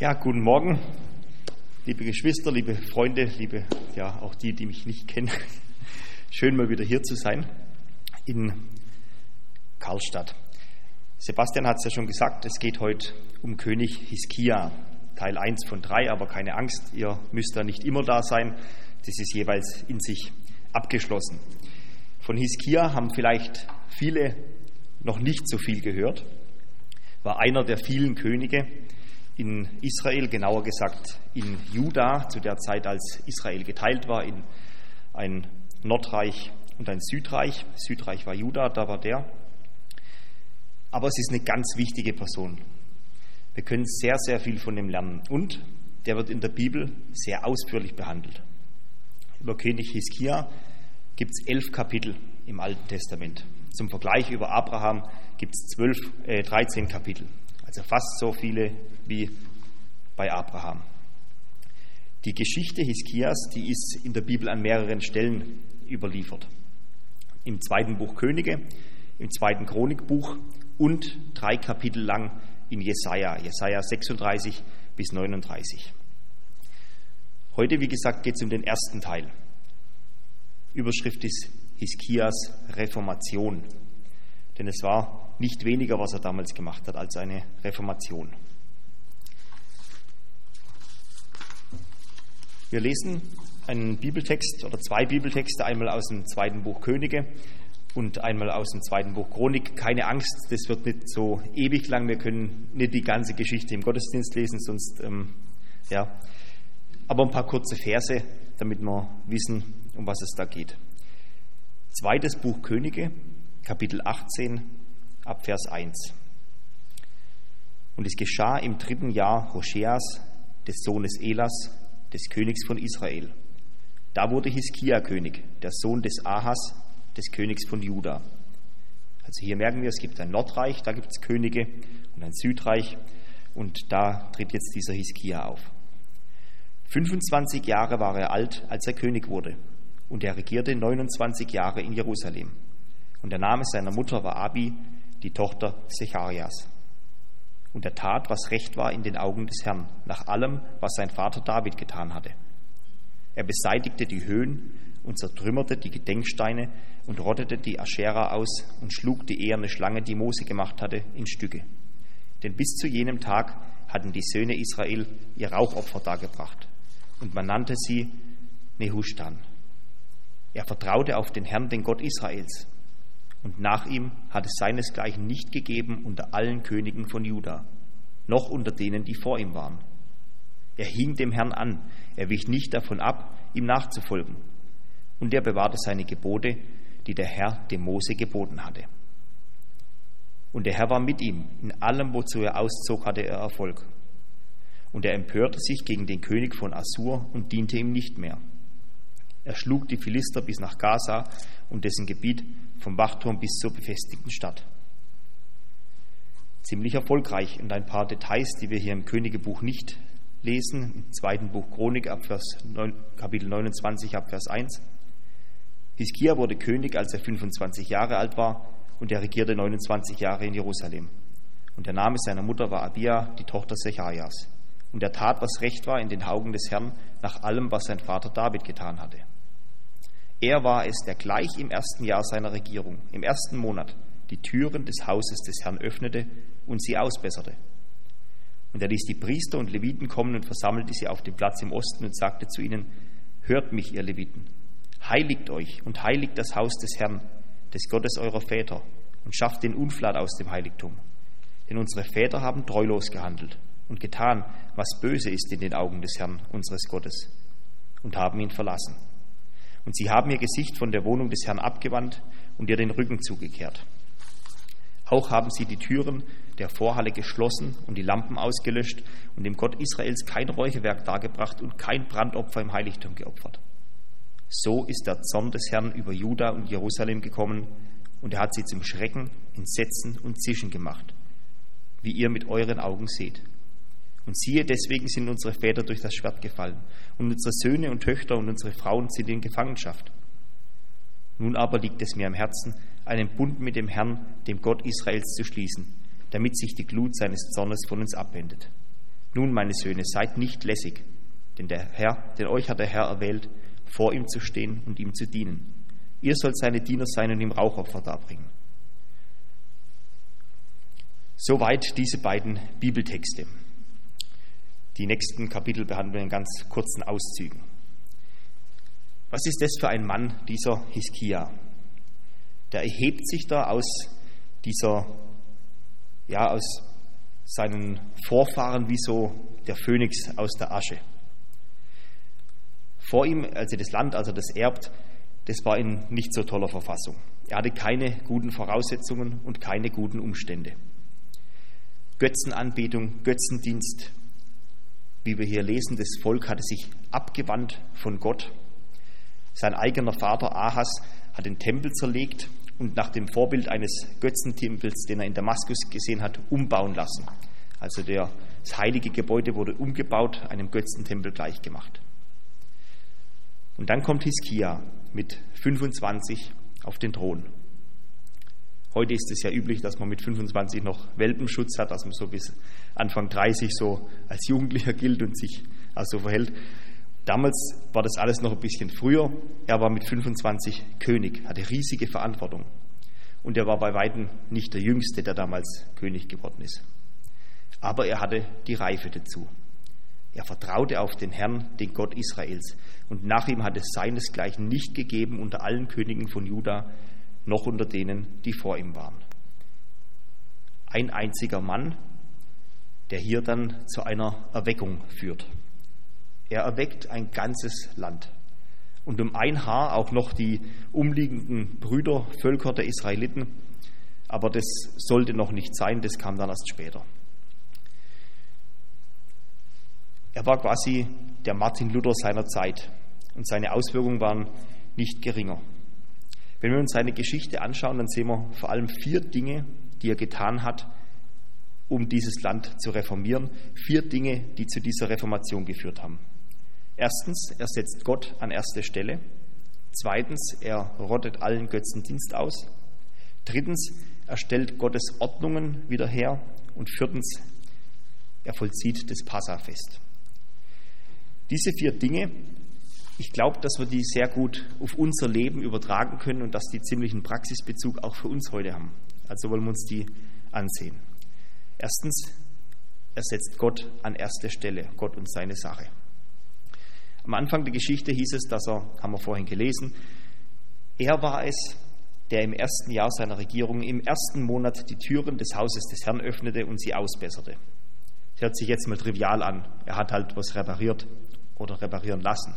Ja, guten Morgen, liebe Geschwister, liebe Freunde, liebe, ja, auch die, die mich nicht kennen. Schön mal wieder hier zu sein in Karlstadt. Sebastian hat es ja schon gesagt, es geht heute um König Hiskia, Teil 1 von 3, aber keine Angst, ihr müsst da nicht immer da sein, das ist jeweils in sich abgeschlossen. Von Hiskia haben vielleicht viele noch nicht so viel gehört, war einer der vielen Könige, in Israel, genauer gesagt in Juda, zu der Zeit, als Israel geteilt war in ein Nordreich und ein Südreich. Südreich war Juda, da war der. Aber es ist eine ganz wichtige Person. Wir können sehr, sehr viel von ihm lernen. Und der wird in der Bibel sehr ausführlich behandelt. Über König Hiskia gibt es elf Kapitel im Alten Testament. Zum Vergleich über Abraham gibt es äh, 13 Kapitel. Also fast so viele wie bei Abraham. Die Geschichte Hiskias, die ist in der Bibel an mehreren Stellen überliefert. Im zweiten Buch Könige, im zweiten Chronikbuch und drei Kapitel lang in Jesaja, Jesaja 36 bis 39. Heute, wie gesagt, geht es um den ersten Teil. Überschrift ist Hiskias Reformation. Denn es war nicht weniger, was er damals gemacht hat, als eine Reformation. Wir lesen einen Bibeltext oder zwei Bibeltexte, einmal aus dem zweiten Buch Könige und einmal aus dem zweiten Buch Chronik. Keine Angst, das wird nicht so ewig lang. Wir können nicht die ganze Geschichte im Gottesdienst lesen, sonst, ähm, ja. Aber ein paar kurze Verse, damit wir wissen, um was es da geht. Zweites Buch Könige, Kapitel 18, ab Vers 1. Und es geschah im dritten Jahr Hoscheas, des Sohnes Elas, des Königs von Israel. Da wurde Hiskia König, der Sohn des Ahas, des Königs von Juda. Also hier merken wir, es gibt ein Nordreich, da gibt es Könige und ein Südreich und da tritt jetzt dieser Hiskia auf. 25 Jahre war er alt, als er König wurde und er regierte 29 Jahre in Jerusalem. Und der Name seiner Mutter war Abi, die Tochter Secharias. Und er tat, was recht war in den Augen des Herrn, nach allem, was sein Vater David getan hatte. Er beseitigte die Höhen und zertrümmerte die Gedenksteine und rottete die Aschera aus und schlug die eherne Schlange, die Mose gemacht hatte, in Stücke. Denn bis zu jenem Tag hatten die Söhne Israel ihr Rauchopfer dargebracht, und man nannte sie Nehushtan. Er vertraute auf den Herrn, den Gott Israels, und nach ihm hat es seinesgleichen nicht gegeben unter allen Königen von Juda, noch unter denen, die vor ihm waren. Er hing dem Herrn an, er wich nicht davon ab, ihm nachzufolgen, und er bewahrte seine Gebote, die der Herr dem Mose geboten hatte. Und der Herr war mit ihm, in allem, wozu er auszog, hatte er Erfolg. Und er empörte sich gegen den König von Assur und diente ihm nicht mehr. Er schlug die Philister bis nach Gaza und dessen Gebiet vom Wachturm bis zur befestigten Stadt. Ziemlich erfolgreich und ein paar Details, die wir hier im Königebuch nicht lesen, im zweiten Buch Chronik ab Vers 9, Kapitel 29 ab Vers 1. Hiskia wurde König, als er 25 Jahre alt war und er regierte 29 Jahre in Jerusalem. Und der Name seiner Mutter war Abia, die Tochter Secharias. Und er tat, was recht war in den Augen des Herrn, nach allem, was sein Vater David getan hatte. Er war es, der gleich im ersten Jahr seiner Regierung, im ersten Monat, die Türen des Hauses des Herrn öffnete und sie ausbesserte. Und er ließ die Priester und Leviten kommen und versammelte sie auf dem Platz im Osten und sagte zu ihnen, Hört mich, ihr Leviten, heiligt euch und heiligt das Haus des Herrn, des Gottes eurer Väter, und schafft den Unflat aus dem Heiligtum. Denn unsere Väter haben treulos gehandelt und getan, was böse ist in den Augen des Herrn, unseres Gottes, und haben ihn verlassen. Und sie haben ihr Gesicht von der Wohnung des Herrn abgewandt und ihr den Rücken zugekehrt. Auch haben sie die Türen der Vorhalle geschlossen und die Lampen ausgelöscht und dem Gott Israels kein Räucherwerk dargebracht und kein Brandopfer im Heiligtum geopfert. So ist der Zorn des Herrn über Juda und Jerusalem gekommen, und er hat sie zum Schrecken, Entsetzen und Zischen gemacht, wie ihr mit euren Augen seht. Und siehe, deswegen sind unsere Väter durch das Schwert gefallen, und unsere Söhne und Töchter und unsere Frauen sind in Gefangenschaft. Nun aber liegt es mir am Herzen, einen Bund mit dem Herrn, dem Gott Israels, zu schließen, damit sich die Glut seines Zornes von uns abwendet. Nun, meine Söhne, seid nicht lässig, denn der Herr, denn euch hat der Herr erwählt, vor ihm zu stehen und ihm zu dienen. Ihr sollt seine Diener sein und ihm Rauchopfer darbringen. Soweit diese beiden Bibeltexte. Die nächsten Kapitel behandeln in ganz kurzen Auszügen. Was ist das für ein Mann, dieser Hiskia? Der erhebt sich da aus dieser, ja, aus seinen Vorfahren wie so der Phönix aus der Asche. Vor ihm, als er das Land, als er das erbt, das war in nicht so toller Verfassung. Er hatte keine guten Voraussetzungen und keine guten Umstände. Götzenanbetung, Götzendienst, wie wir hier lesen, das Volk hatte sich abgewandt von Gott. Sein eigener Vater Ahas hat den Tempel zerlegt und nach dem Vorbild eines Götzentempels, den er in Damaskus gesehen hat, umbauen lassen. Also der, das heilige Gebäude wurde umgebaut, einem Götzentempel gleichgemacht. Und dann kommt Hiskia mit 25 auf den Thron. Heute ist es ja üblich, dass man mit 25 noch Welpenschutz hat, dass man so bis Anfang 30 so als Jugendlicher gilt und sich also verhält. Damals war das alles noch ein bisschen früher. Er war mit 25 König, hatte riesige Verantwortung. Und er war bei Weitem nicht der Jüngste, der damals König geworden ist. Aber er hatte die Reife dazu. Er vertraute auf den Herrn, den Gott Israels. Und nach ihm hat es seinesgleichen nicht gegeben unter allen Königen von Juda, noch unter denen, die vor ihm waren. Ein einziger Mann, der hier dann zu einer Erweckung führt. Er erweckt ein ganzes Land und um ein Haar auch noch die umliegenden Brüdervölker der Israeliten. Aber das sollte noch nicht sein, das kam dann erst später. Er war quasi der Martin Luther seiner Zeit und seine Auswirkungen waren nicht geringer. Wenn wir uns seine Geschichte anschauen, dann sehen wir vor allem vier Dinge, die er getan hat, um dieses Land zu reformieren. Vier Dinge, die zu dieser Reformation geführt haben. Erstens, er setzt Gott an erste Stelle. Zweitens, er rottet allen Götzendienst aus. Drittens, er stellt Gottes Ordnungen wieder her. Und viertens, er vollzieht das Passafest. Diese vier Dinge ich glaube, dass wir die sehr gut auf unser Leben übertragen können und dass die ziemlichen Praxisbezug auch für uns heute haben. Also wollen wir uns die ansehen. Erstens, er setzt Gott an erste Stelle, Gott und seine Sache. Am Anfang der Geschichte hieß es, dass er, haben wir vorhin gelesen, er war es, der im ersten Jahr seiner Regierung, im ersten Monat die Türen des Hauses des Herrn öffnete und sie ausbesserte. Das hört sich jetzt mal trivial an. Er hat halt was repariert oder reparieren lassen.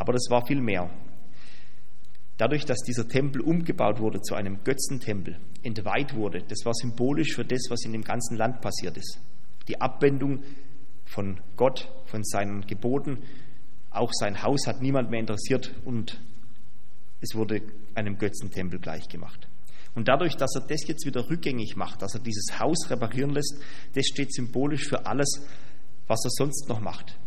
Aber das war viel mehr. Dadurch, dass dieser Tempel umgebaut wurde zu einem Götzentempel, entweiht wurde, das war symbolisch für das, was in dem ganzen Land passiert ist. Die Abwendung von Gott, von seinen Geboten, auch sein Haus hat niemand mehr interessiert und es wurde einem Götzentempel gleichgemacht. Und dadurch, dass er das jetzt wieder rückgängig macht, dass er dieses Haus reparieren lässt, das steht symbolisch für alles, was er sonst noch macht.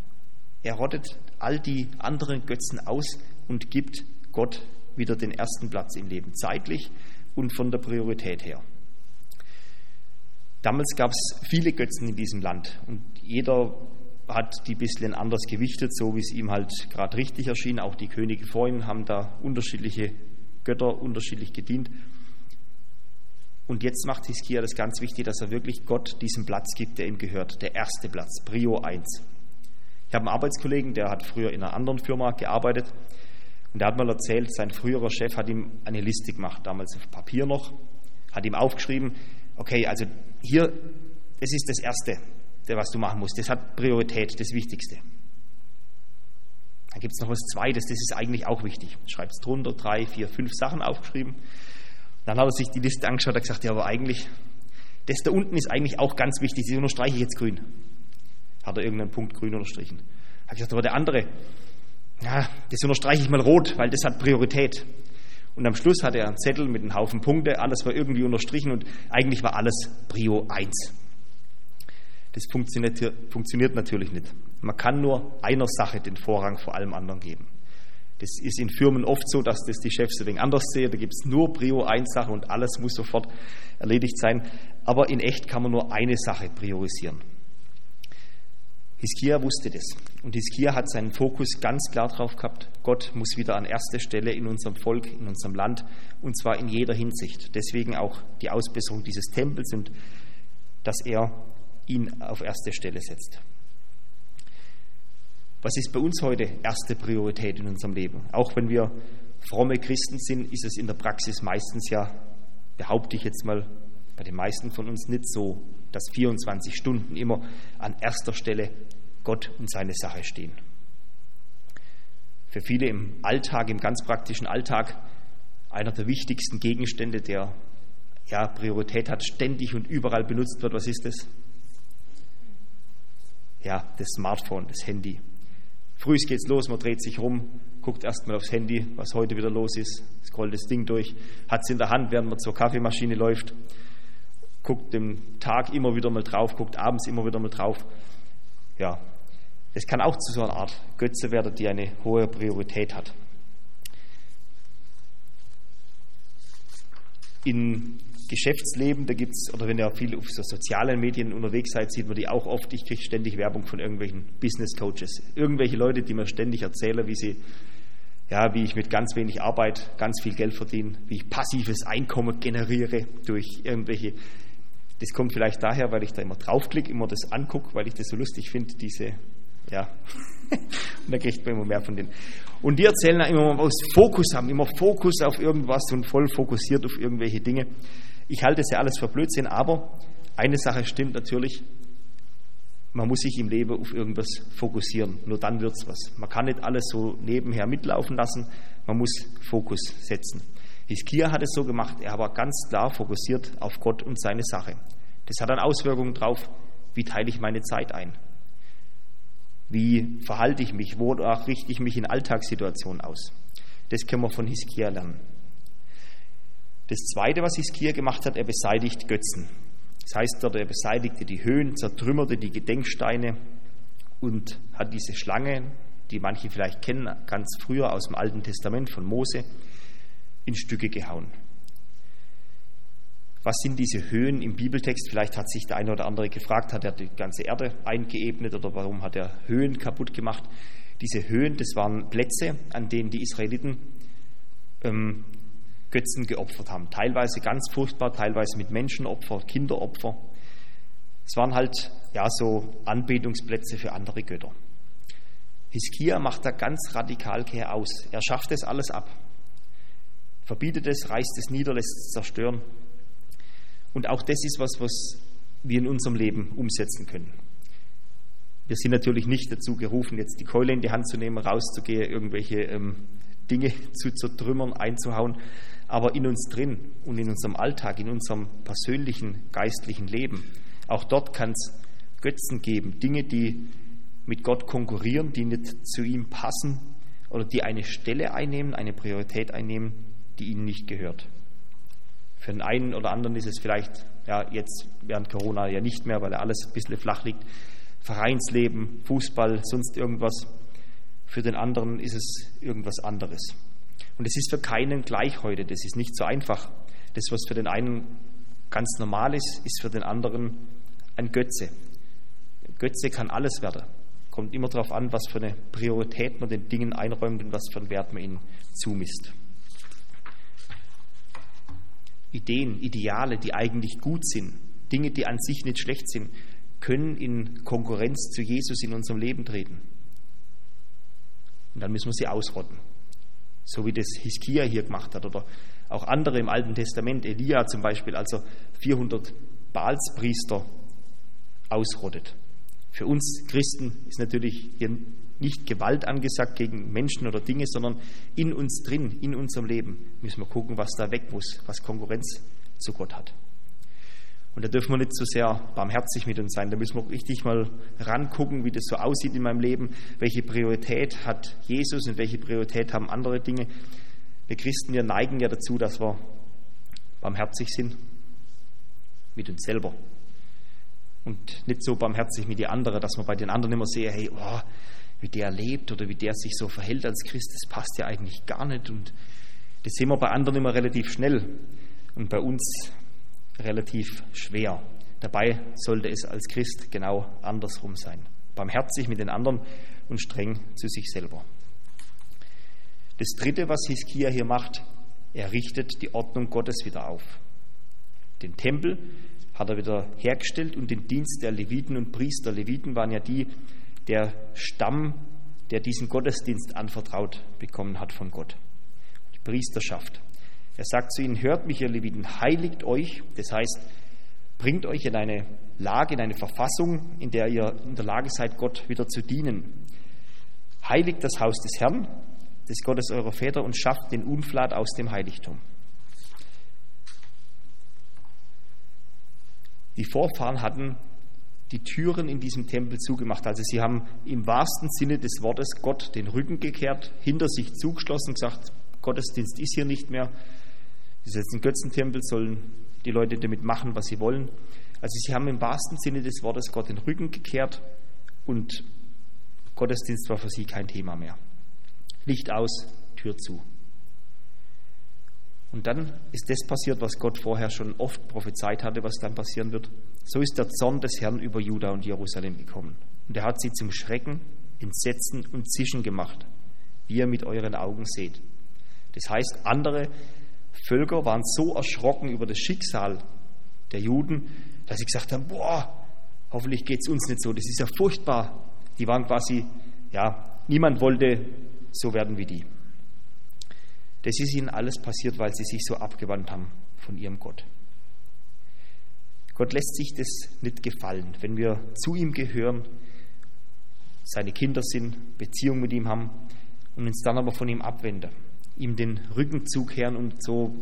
Er rottet all die anderen Götzen aus und gibt Gott wieder den ersten Platz im Leben, zeitlich und von der Priorität her. Damals gab es viele Götzen in diesem Land und jeder hat die ein bisschen anders gewichtet, so wie es ihm halt gerade richtig erschien. Auch die Könige vor ihm haben da unterschiedliche Götter unterschiedlich gedient. Und jetzt macht Hiskia das ganz wichtig, dass er wirklich Gott diesen Platz gibt, der ihm gehört, der erste Platz, Prio 1. Ich habe einen Arbeitskollegen, der hat früher in einer anderen Firma gearbeitet und der hat mal erzählt, sein früherer Chef hat ihm eine Liste gemacht, damals auf Papier noch, hat ihm aufgeschrieben, okay, also hier, das ist das Erste, was du machen musst, das hat Priorität, das Wichtigste. Dann gibt es noch was Zweites, das ist eigentlich auch wichtig. Schreibt es drunter, drei, vier, fünf Sachen aufgeschrieben. Dann hat er sich die Liste angeschaut und gesagt, ja, aber eigentlich, das da unten ist eigentlich auch ganz wichtig, das unterstreiche ich jetzt grün hat er irgendeinen Punkt grün unterstrichen. Hat gesagt, aber der andere, ja, das unterstreiche ich mal rot, weil das hat Priorität. Und am Schluss hatte er einen Zettel mit einem Haufen Punkte, alles war irgendwie unterstrichen und eigentlich war alles Prio 1. Das funktioniert, natürlich nicht. Man kann nur einer Sache den Vorrang vor allem anderen geben. Das ist in Firmen oft so, dass das die Chefs ein wenig anders sehen. Da gibt es nur Prio 1 Sache und alles muss sofort erledigt sein. Aber in echt kann man nur eine Sache priorisieren. Hiskia wusste das. Und Hiskia hat seinen Fokus ganz klar drauf gehabt, Gott muss wieder an erster Stelle in unserem Volk, in unserem Land, und zwar in jeder Hinsicht. Deswegen auch die Ausbesserung dieses Tempels und dass er ihn auf erste Stelle setzt. Was ist bei uns heute erste Priorität in unserem Leben? Auch wenn wir fromme Christen sind, ist es in der Praxis meistens ja, behaupte ich jetzt mal, bei den meisten von uns nicht so, dass 24 Stunden immer an erster Stelle Gott und seine Sache stehen. Für viele im Alltag, im ganz praktischen Alltag, einer der wichtigsten Gegenstände, der ja, Priorität hat, ständig und überall benutzt wird. Was ist das? Ja, das Smartphone, das Handy. Früh geht's los, man dreht sich rum, guckt erstmal aufs Handy, was heute wieder los ist, scrollt das Ding durch, hat es in der Hand, während man zur Kaffeemaschine läuft, guckt den Tag immer wieder mal drauf, guckt abends immer wieder mal drauf. Ja, das kann auch zu so einer Art Götze werden, die eine hohe Priorität hat. In Geschäftsleben, da gibt es, oder wenn ihr viel auf so sozialen Medien unterwegs seid, sieht man die auch oft. Ich kriege ständig Werbung von irgendwelchen Business Coaches. Irgendwelche Leute, die mir ständig erzählen, wie sie, ja, wie ich mit ganz wenig Arbeit ganz viel Geld verdiene, wie ich passives Einkommen generiere durch irgendwelche das kommt vielleicht daher, weil ich da immer draufklicke, immer das angucke, weil ich das so lustig finde, diese, ja, und da kriegt man immer mehr von denen. Und die erzählen dann immer, was Fokus haben, immer Fokus auf irgendwas und voll fokussiert auf irgendwelche Dinge. Ich halte das ja alles für Blödsinn, aber eine Sache stimmt natürlich, man muss sich im Leben auf irgendwas fokussieren. Nur dann wird es was. Man kann nicht alles so nebenher mitlaufen lassen, man muss Fokus setzen. Hiskia hat es so gemacht, er war ganz klar fokussiert auf Gott und seine Sache. Das hat dann Auswirkungen darauf, wie teile ich meine Zeit ein? Wie verhalte ich mich? Wonach richte ich mich in Alltagssituationen aus? Das können wir von Hiskia lernen. Das Zweite, was Hiskia gemacht hat, er beseitigt Götzen. Das heißt, er beseitigte die Höhen, zertrümmerte die Gedenksteine und hat diese Schlange, die manche vielleicht kennen, ganz früher aus dem Alten Testament von Mose, in Stücke gehauen. Was sind diese Höhen im Bibeltext? Vielleicht hat sich der eine oder andere gefragt, hat er die ganze Erde eingeebnet oder warum hat er Höhen kaputt gemacht? Diese Höhen, das waren Plätze, an denen die Israeliten ähm, Götzen geopfert haben. Teilweise ganz furchtbar, teilweise mit Menschenopfer, Kinderopfer. Es waren halt ja so Anbetungsplätze für andere Götter. Hiskia macht da ganz radikal Kehr aus. Er schafft das alles ab verbietet es, reißt es nieder, lässt es zerstören. Und auch das ist was, was wir in unserem Leben umsetzen können. Wir sind natürlich nicht dazu gerufen, jetzt die Keule in die Hand zu nehmen, rauszugehen, irgendwelche ähm, Dinge zu zertrümmern, einzuhauen, aber in uns drin und in unserem Alltag, in unserem persönlichen geistlichen Leben, auch dort kann es Götzen geben, Dinge, die mit Gott konkurrieren, die nicht zu ihm passen oder die eine Stelle einnehmen, eine Priorität einnehmen, die ihnen nicht gehört. Für den einen oder anderen ist es vielleicht, ja, jetzt während Corona ja nicht mehr, weil alles ein bisschen flach liegt, Vereinsleben, Fußball, sonst irgendwas. Für den anderen ist es irgendwas anderes. Und es ist für keinen gleich heute, das ist nicht so einfach. Das, was für den einen ganz normal ist, ist für den anderen ein Götze. Götze kann alles werden. Kommt immer darauf an, was für eine Priorität man den Dingen einräumt und was für einen Wert man ihnen zumisst. Ideen, Ideale, die eigentlich gut sind, Dinge, die an sich nicht schlecht sind, können in Konkurrenz zu Jesus in unserem Leben treten. Und dann müssen wir sie ausrotten. So wie das Hiskia hier gemacht hat oder auch andere im Alten Testament, Elia zum Beispiel, als er 400 Baalspriester ausrottet. Für uns Christen ist natürlich hier nicht Gewalt angesagt gegen Menschen oder Dinge, sondern in uns drin, in unserem Leben müssen wir gucken, was da weg muss, was Konkurrenz zu Gott hat. Und da dürfen wir nicht so sehr barmherzig mit uns sein. Da müssen wir richtig mal rangucken, wie das so aussieht in meinem Leben. Welche Priorität hat Jesus und welche Priorität haben andere Dinge? Wir Christen, wir neigen ja dazu, dass wir barmherzig sind mit uns selber. Und nicht so barmherzig mit den anderen, dass man bei den anderen immer sehe, hey, oh, wie der lebt oder wie der sich so verhält als Christ, das passt ja eigentlich gar nicht. Und das sehen wir bei anderen immer relativ schnell und bei uns relativ schwer. Dabei sollte es als Christ genau andersrum sein. barmherzig mit den anderen und streng zu sich selber. Das Dritte, was Hiskia hier macht, er richtet die Ordnung Gottes wieder auf. Den Tempel hat er wieder hergestellt und den Dienst der Leviten und Priester. Leviten waren ja die, der Stamm, der diesen Gottesdienst anvertraut bekommen hat von Gott. Die Priesterschaft. Er sagt zu ihnen, hört mich, ihr Leviten, heiligt euch, das heißt, bringt euch in eine Lage, in eine Verfassung, in der ihr in der Lage seid, Gott wieder zu dienen. Heiligt das Haus des Herrn, des Gottes eurer Väter und schafft den Unflat aus dem Heiligtum. Die Vorfahren hatten die Türen in diesem Tempel zugemacht. Also sie haben im wahrsten Sinne des Wortes Gott den Rücken gekehrt, hinter sich zugeschlossen gesagt, Gottesdienst ist hier nicht mehr. Das ist jetzt ein Götzentempel, sollen die Leute damit machen, was sie wollen. Also sie haben im wahrsten Sinne des Wortes Gott den Rücken gekehrt und Gottesdienst war für sie kein Thema mehr. Licht aus, Tür zu. Und dann ist das passiert, was Gott vorher schon oft prophezeit hatte, was dann passieren wird. So ist der Zorn des Herrn über Juda und Jerusalem gekommen. Und er hat sie zum Schrecken, Entsetzen und Zischen gemacht, wie ihr mit euren Augen seht. Das heißt, andere Völker waren so erschrocken über das Schicksal der Juden, dass sie gesagt haben, boah, hoffentlich geht es uns nicht so, das ist ja furchtbar. Die waren quasi, ja, niemand wollte so werden wie die. Das ist ihnen alles passiert, weil sie sich so abgewandt haben von ihrem Gott. Gott lässt sich das nicht gefallen, wenn wir zu ihm gehören, seine Kinder sind, Beziehung mit ihm haben und uns dann aber von ihm abwenden, ihm den Rücken zukehren und so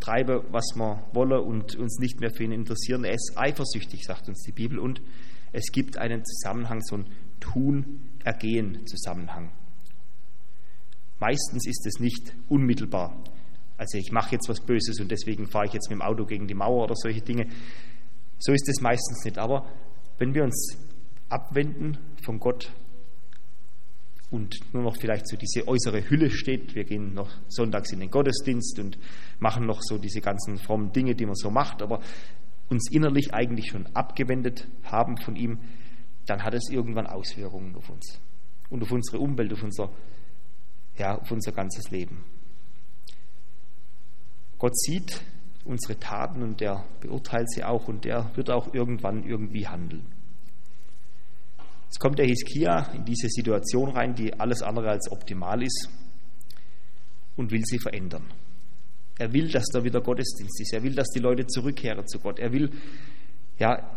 treiben, was wir wollen und uns nicht mehr für ihn interessieren. Er ist eifersüchtig, sagt uns die Bibel, und es gibt einen Zusammenhang, so einen Tun-Ergehen-Zusammenhang. Meistens ist es nicht unmittelbar. Also ich mache jetzt was Böses und deswegen fahre ich jetzt mit dem Auto gegen die Mauer oder solche Dinge. So ist es meistens nicht. Aber wenn wir uns abwenden von Gott und nur noch vielleicht so diese äußere Hülle steht, wir gehen noch sonntags in den Gottesdienst und machen noch so diese ganzen frommen Dinge, die man so macht, aber uns innerlich eigentlich schon abgewendet haben von ihm, dann hat es irgendwann Auswirkungen auf uns und auf unsere Umwelt, auf unser ja, auf unser ganzes Leben. Gott sieht unsere Taten und er beurteilt sie auch und er wird auch irgendwann irgendwie handeln. Jetzt kommt der Hiskia in diese Situation rein, die alles andere als optimal ist und will sie verändern. Er will, dass da wieder Gottesdienst ist. Er will, dass die Leute zurückkehren zu Gott. Er will, ja,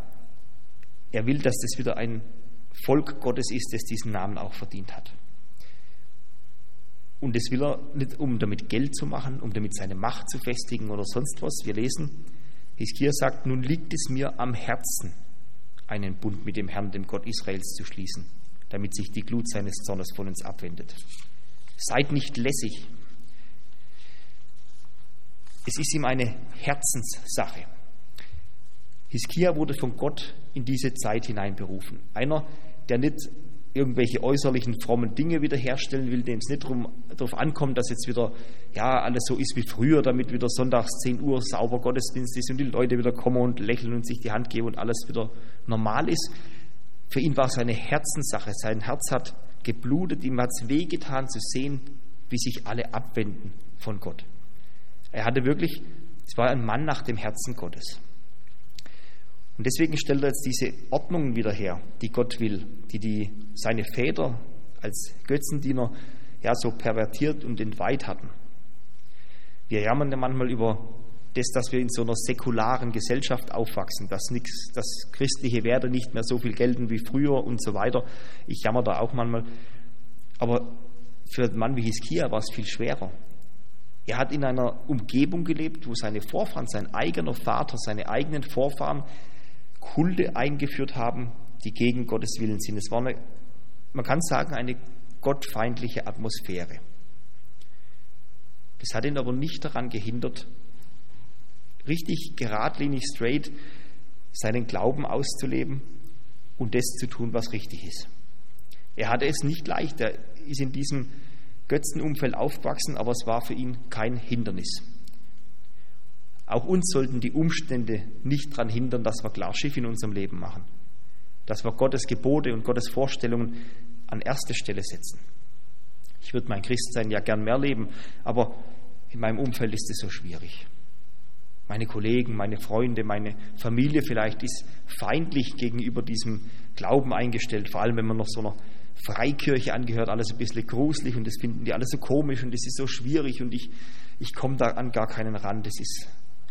er will, dass das wieder ein Volk Gottes ist, das diesen Namen auch verdient hat. Und das will er nicht, um damit Geld zu machen, um damit seine Macht zu festigen oder sonst was. Wir lesen, Hiskia sagt, nun liegt es mir am Herzen, einen Bund mit dem Herrn, dem Gott Israels, zu schließen, damit sich die Glut seines Zornes von uns abwendet. Seid nicht lässig. Es ist ihm eine Herzenssache. Hiskia wurde von Gott in diese Zeit hineinberufen. Einer, der nicht irgendwelche äußerlichen frommen Dinge wiederherstellen will, dem es nicht darauf ankommt, dass jetzt wieder ja alles so ist wie früher, damit wieder sonntags 10 Uhr sauber Gottesdienst ist und die Leute wieder kommen und lächeln und sich die Hand geben und alles wieder normal ist. Für ihn war es eine Herzenssache. Sein Herz hat geblutet, ihm hat es wehgetan zu sehen, wie sich alle abwenden von Gott. Er hatte wirklich, es war ein Mann nach dem Herzen Gottes. Und deswegen stellt er jetzt diese Ordnungen wieder her, die Gott will, die, die seine Väter als Götzendiener ja so pervertiert und entweiht hatten. Wir jammern ja manchmal über das, dass wir in so einer säkularen Gesellschaft aufwachsen, dass, nix, dass christliche Werte nicht mehr so viel gelten wie früher und so weiter. Ich jammer da auch manchmal. Aber für einen Mann wie Hiskia war es viel schwerer. Er hat in einer Umgebung gelebt, wo seine Vorfahren, sein eigener Vater, seine eigenen Vorfahren Kulte eingeführt haben, die gegen Gottes Willen sind. Es war eine, man kann sagen, eine gottfeindliche Atmosphäre. Das hat ihn aber nicht daran gehindert, richtig geradlinig, straight seinen Glauben auszuleben und das zu tun, was richtig ist. Er hatte es nicht leicht, er ist in diesem Götzenumfeld aufgewachsen, aber es war für ihn kein Hindernis. Auch uns sollten die Umstände nicht daran hindern, dass wir klar Schiff in unserem Leben machen. dass wir Gottes Gebote und Gottes Vorstellungen an erste Stelle setzen. Ich würde mein Christsein ja gern mehr leben, aber in meinem Umfeld ist es so schwierig. Meine Kollegen, meine Freunde, meine Familie vielleicht ist feindlich gegenüber diesem Glauben eingestellt, vor allem wenn man noch so einer Freikirche angehört, alles ein bisschen gruselig und das finden die alle so komisch und das ist so schwierig und ich, ich komme da an gar keinen Rand, das ist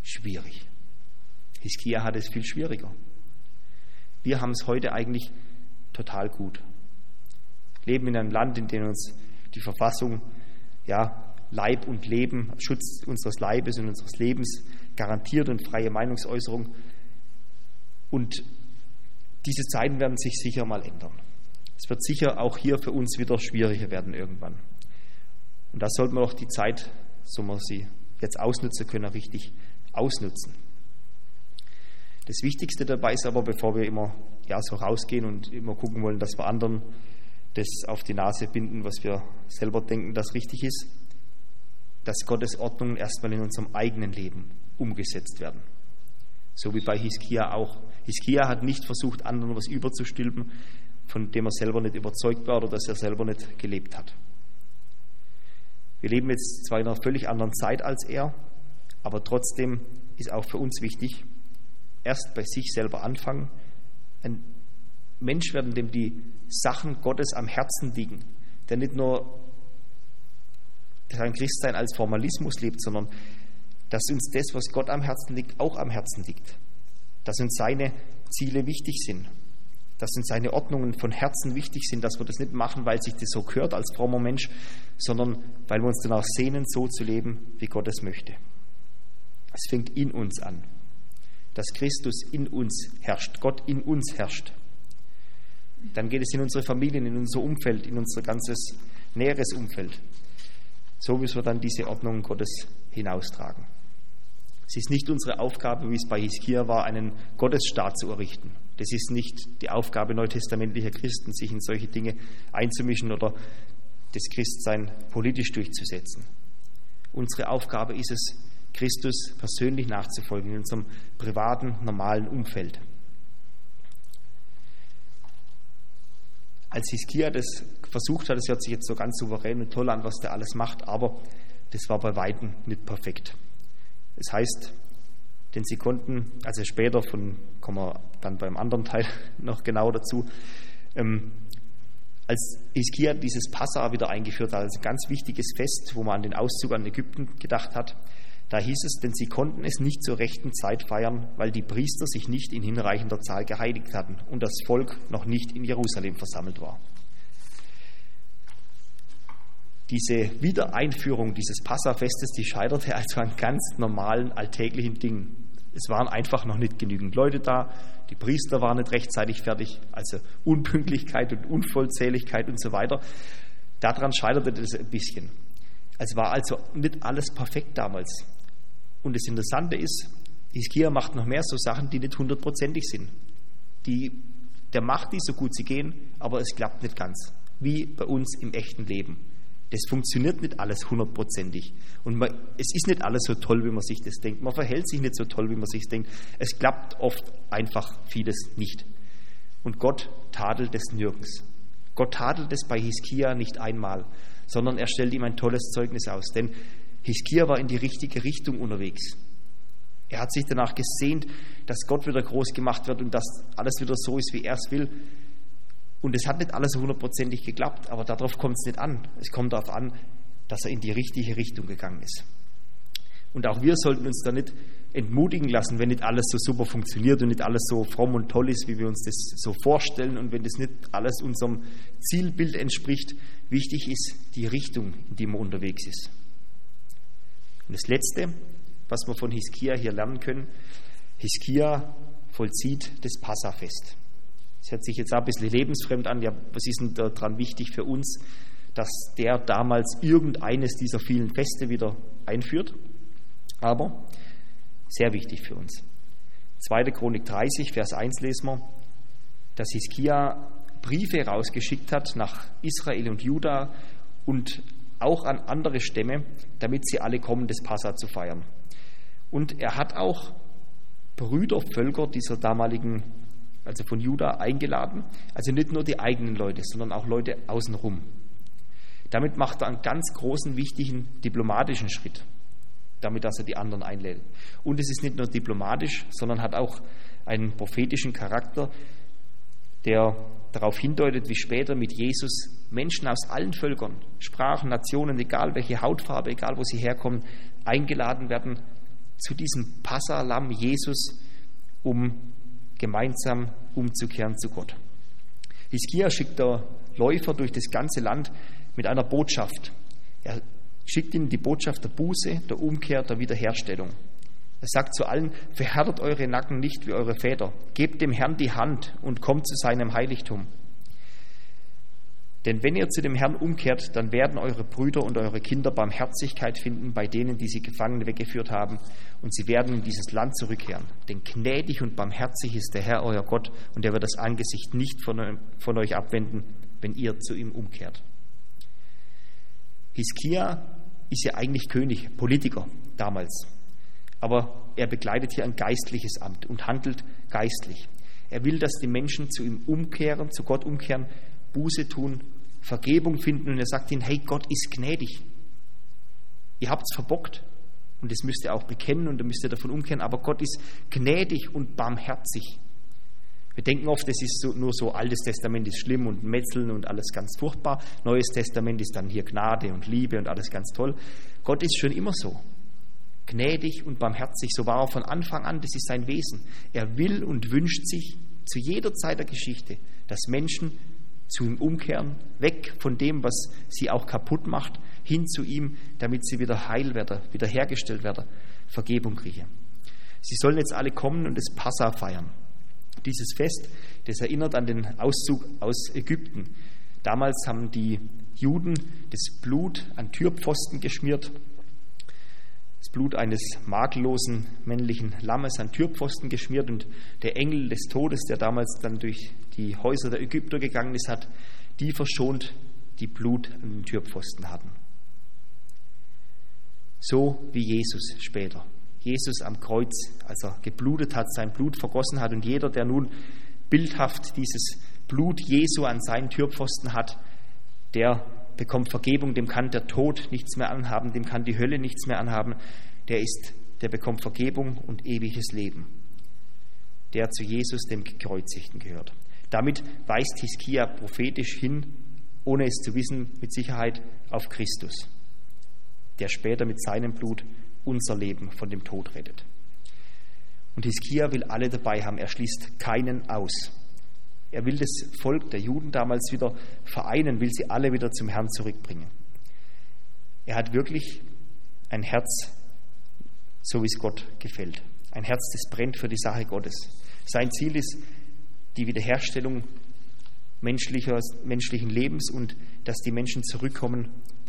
schwierig. Hiskia hat es viel schwieriger. Wir haben es heute eigentlich total gut. Leben in einem Land, in dem uns die Verfassung ja, Leib und Leben, Schutz unseres Leibes und unseres Lebens garantiert und freie Meinungsäußerung. Und diese Zeiten werden sich sicher mal ändern. Es wird sicher auch hier für uns wieder schwieriger werden irgendwann. Und da sollten wir doch die Zeit, so wir sie jetzt ausnutzen können, richtig ausnutzen. Das Wichtigste dabei ist aber, bevor wir immer ja, so rausgehen und immer gucken wollen, dass wir anderen das auf die Nase binden, was wir selber denken, das richtig ist, dass Gottes Ordnungen erstmal in unserem eigenen Leben umgesetzt werden. So wie bei Hiskia auch. Hiskia hat nicht versucht, anderen was überzustülpen, von dem er selber nicht überzeugt war oder dass er selber nicht gelebt hat. Wir leben jetzt zwar in einer völlig anderen Zeit als er, aber trotzdem ist auch für uns wichtig, erst bei sich selber anfangen, ein Mensch werden, dem die Sachen Gottes am Herzen liegen, der nicht nur sein Christsein als Formalismus lebt, sondern dass uns das, was Gott am Herzen liegt, auch am Herzen liegt. Dass uns seine Ziele wichtig sind. Dass uns seine Ordnungen von Herzen wichtig sind, dass wir das nicht machen, weil sich das so gehört als frommer Mensch, sondern weil wir uns danach sehnen, so zu leben, wie Gott es möchte. Es fängt in uns an dass Christus in uns herrscht, Gott in uns herrscht. Dann geht es in unsere Familien, in unser Umfeld, in unser ganzes näheres Umfeld. So müssen wir dann diese Ordnung Gottes hinaustragen. Es ist nicht unsere Aufgabe, wie es bei Hiskia war, einen Gottesstaat zu errichten. Das ist nicht die Aufgabe neutestamentlicher Christen, sich in solche Dinge einzumischen oder das Christsein politisch durchzusetzen. Unsere Aufgabe ist es, Christus persönlich nachzufolgen in unserem privaten, normalen Umfeld. Als Hiskia das versucht hat, es hört sich jetzt so ganz souverän und toll an, was der alles macht, aber das war bei Weitem nicht perfekt. Das heißt, denn sie konnten, also später von, kommen wir dann beim anderen Teil noch genau dazu, ähm, als Hiskia dieses Passa wieder eingeführt hat, als ein ganz wichtiges Fest, wo man an den Auszug an Ägypten gedacht hat, da hieß es, denn sie konnten es nicht zur rechten Zeit feiern, weil die Priester sich nicht in hinreichender Zahl geheiligt hatten und das Volk noch nicht in Jerusalem versammelt war. Diese Wiedereinführung dieses Passafestes, die scheiterte also an ganz normalen alltäglichen Dingen. Es waren einfach noch nicht genügend Leute da, die Priester waren nicht rechtzeitig fertig, also Unpünktlichkeit und Unvollzähligkeit und so weiter. Daran scheiterte das ein bisschen. Es war also nicht alles perfekt damals. Und das Interessante ist, Hiskia macht noch mehr so Sachen, die nicht hundertprozentig sind. Die, der macht die so gut sie gehen, aber es klappt nicht ganz. Wie bei uns im echten Leben. Das funktioniert nicht alles hundertprozentig. Und man, es ist nicht alles so toll, wie man sich das denkt. Man verhält sich nicht so toll, wie man sich denkt. Es klappt oft einfach vieles nicht. Und Gott tadelt es nirgends. Gott tadelt es bei Hiskia nicht einmal, sondern er stellt ihm ein tolles Zeugnis aus. Denn Hiskia war in die richtige Richtung unterwegs. Er hat sich danach gesehnt, dass Gott wieder groß gemacht wird und dass alles wieder so ist, wie er es will. Und es hat nicht alles hundertprozentig geklappt, aber darauf kommt es nicht an. Es kommt darauf an, dass er in die richtige Richtung gegangen ist. Und auch wir sollten uns da nicht entmutigen lassen, wenn nicht alles so super funktioniert und nicht alles so fromm und toll ist, wie wir uns das so vorstellen und wenn das nicht alles unserem Zielbild entspricht. Wichtig ist die Richtung, in die man unterwegs ist. Und das Letzte, was wir von Hiskia hier lernen können, Hiskia vollzieht das Passafest. Das hört sich jetzt auch ein bisschen lebensfremd an. Ja, was ist denn daran wichtig für uns, dass der damals irgendeines dieser vielen Feste wieder einführt? Aber sehr wichtig für uns. 2. Chronik 30, Vers 1 lesen wir, dass Hiskia Briefe rausgeschickt hat nach Israel und Juda und auch an andere Stämme, damit sie alle kommen, das Passa zu feiern. Und er hat auch Brüdervölker dieser damaligen also von Juda, eingeladen. Also nicht nur die eigenen Leute, sondern auch Leute außenrum. Damit macht er einen ganz großen, wichtigen diplomatischen Schritt, damit dass er die anderen einlädt. Und es ist nicht nur diplomatisch, sondern hat auch einen prophetischen Charakter, der darauf hindeutet, wie später mit Jesus Menschen aus allen Völkern, Sprachen, Nationen, egal welche Hautfarbe, egal wo sie herkommen, eingeladen werden zu diesem Passalam Jesus, um gemeinsam umzukehren zu Gott. Hiskia schickt der Läufer durch das ganze Land mit einer Botschaft. Er schickt ihnen die Botschaft der Buße, der Umkehr, der Wiederherstellung. Er sagt zu allen, verhärtet eure Nacken nicht wie eure Väter, gebt dem Herrn die Hand und kommt zu seinem Heiligtum. Denn wenn ihr zu dem Herrn umkehrt, dann werden eure Brüder und eure Kinder Barmherzigkeit finden bei denen, die sie gefangen weggeführt haben, und sie werden in dieses Land zurückkehren. Denn gnädig und barmherzig ist der Herr, euer Gott, und er wird das Angesicht nicht von, von euch abwenden, wenn ihr zu ihm umkehrt. Hiskia ist ja eigentlich König, Politiker damals. Aber er begleitet hier ein geistliches Amt und handelt geistlich. Er will, dass die Menschen zu ihm umkehren, zu Gott umkehren, Buße tun, Vergebung finden und er sagt ihnen, hey, Gott ist gnädig. Ihr habt es verbockt und das müsst ihr auch bekennen und ihr müsst ihr davon umkehren, aber Gott ist gnädig und barmherzig. Wir denken oft, es ist so, nur so, Altes Testament ist schlimm und Metzeln und alles ganz furchtbar. Neues Testament ist dann hier Gnade und Liebe und alles ganz toll. Gott ist schon immer so. Gnädig und barmherzig, so war er von Anfang an, das ist sein Wesen. Er will und wünscht sich zu jeder Zeit der Geschichte, dass Menschen zu ihm umkehren, weg von dem, was sie auch kaputt macht, hin zu ihm, damit sie wieder heil werden, wiederhergestellt werden, Vergebung kriegen. Sie sollen jetzt alle kommen und das Passa feiern. Dieses Fest, das erinnert an den Auszug aus Ägypten. Damals haben die Juden das Blut an Türpfosten geschmiert, das Blut eines makellosen männlichen Lammes an Türpfosten geschmiert und der Engel des Todes, der damals dann durch die Häuser der Ägypter gegangen ist, hat die verschont, die Blut an den Türpfosten hatten. So wie Jesus später. Jesus am Kreuz, als er geblutet hat, sein Blut vergossen hat und jeder, der nun bildhaft dieses Blut Jesu an seinen Türpfosten hat, der bekommt Vergebung, dem kann der Tod nichts mehr anhaben, dem kann die Hölle nichts mehr anhaben, der ist, der bekommt Vergebung und ewiges Leben. Der zu Jesus, dem Gekreuzigten, gehört. Damit weist Hiskia prophetisch hin, ohne es zu wissen, mit Sicherheit auf Christus, der später mit seinem Blut unser Leben von dem Tod rettet. Und Hiskia will alle dabei haben, er schließt keinen aus. Er will das Volk der Juden damals wieder vereinen, will sie alle wieder zum Herrn zurückbringen. Er hat wirklich ein Herz, so wie es Gott gefällt. Ein Herz, das brennt für die Sache Gottes. Sein Ziel ist die Wiederherstellung menschlichen Lebens und dass die Menschen zurückkommen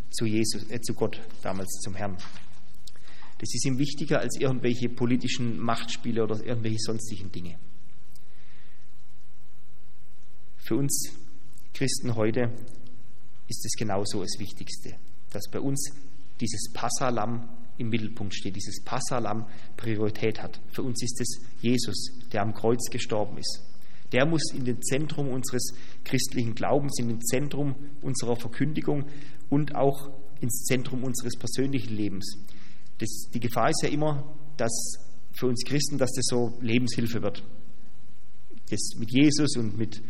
zu Jesus, äh, zu Gott, damals zum Herrn. Das ist ihm wichtiger als irgendwelche politischen Machtspiele oder irgendwelche sonstigen Dinge. Für uns Christen heute ist es genauso das Wichtigste, dass bei uns dieses Passalam im Mittelpunkt steht, dieses Passalam Priorität hat. Für uns ist es Jesus, der am Kreuz gestorben ist. Der muss in den Zentrum unseres christlichen Glaubens, in den Zentrum unserer Verkündigung und auch ins Zentrum unseres persönlichen Lebens. Das, die Gefahr ist ja immer, dass für uns Christen, dass das so Lebenshilfe wird. Das mit Jesus und mit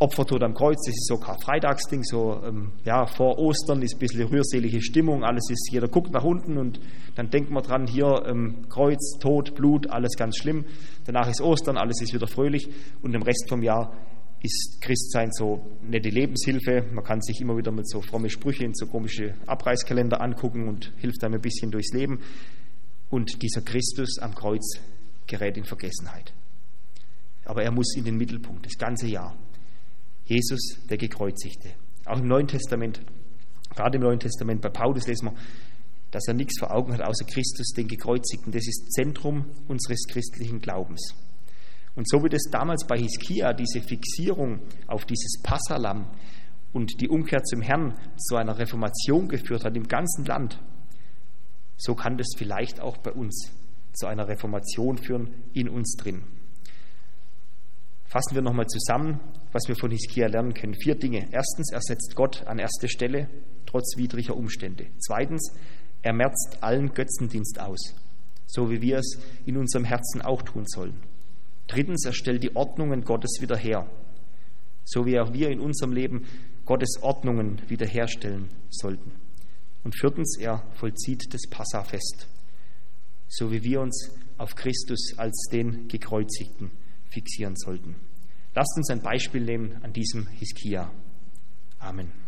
Opfertod am Kreuz, das ist so Karfreitagsding, so ähm, ja, vor Ostern ist ein bisschen rührselige Stimmung, alles ist, jeder guckt nach unten und dann denkt man dran, hier ähm, Kreuz, Tod, Blut, alles ganz schlimm. Danach ist Ostern, alles ist wieder fröhlich und im Rest vom Jahr ist Christsein so nette Lebenshilfe. Man kann sich immer wieder mit so fromme Sprüche in so komische Abreißkalender angucken und hilft einem ein bisschen durchs Leben. Und dieser Christus am Kreuz gerät in Vergessenheit. Aber er muss in den Mittelpunkt, das ganze Jahr. Jesus, der Gekreuzigte. Auch im Neuen Testament, gerade im Neuen Testament, bei Paulus lesen wir, dass er nichts vor Augen hat außer Christus, den Gekreuzigten. Das ist Zentrum unseres christlichen Glaubens. Und so wie das damals bei Hiskia, diese Fixierung auf dieses Passalam und die Umkehr zum Herrn zu einer Reformation geführt hat im ganzen Land, so kann das vielleicht auch bei uns zu einer Reformation führen in uns drin. Fassen wir nochmal zusammen, was wir von Hiskia lernen können. Vier Dinge. Erstens, er setzt Gott an erste Stelle, trotz widriger Umstände. Zweitens, er merzt allen Götzendienst aus, so wie wir es in unserem Herzen auch tun sollen. Drittens, er stellt die Ordnungen Gottes wieder her, so wie auch wir in unserem Leben Gottes Ordnungen wiederherstellen sollten. Und viertens, er vollzieht das Passafest, so wie wir uns auf Christus als den Gekreuzigten fixieren sollten. Lasst uns ein Beispiel nehmen an diesem Hiskia. Amen.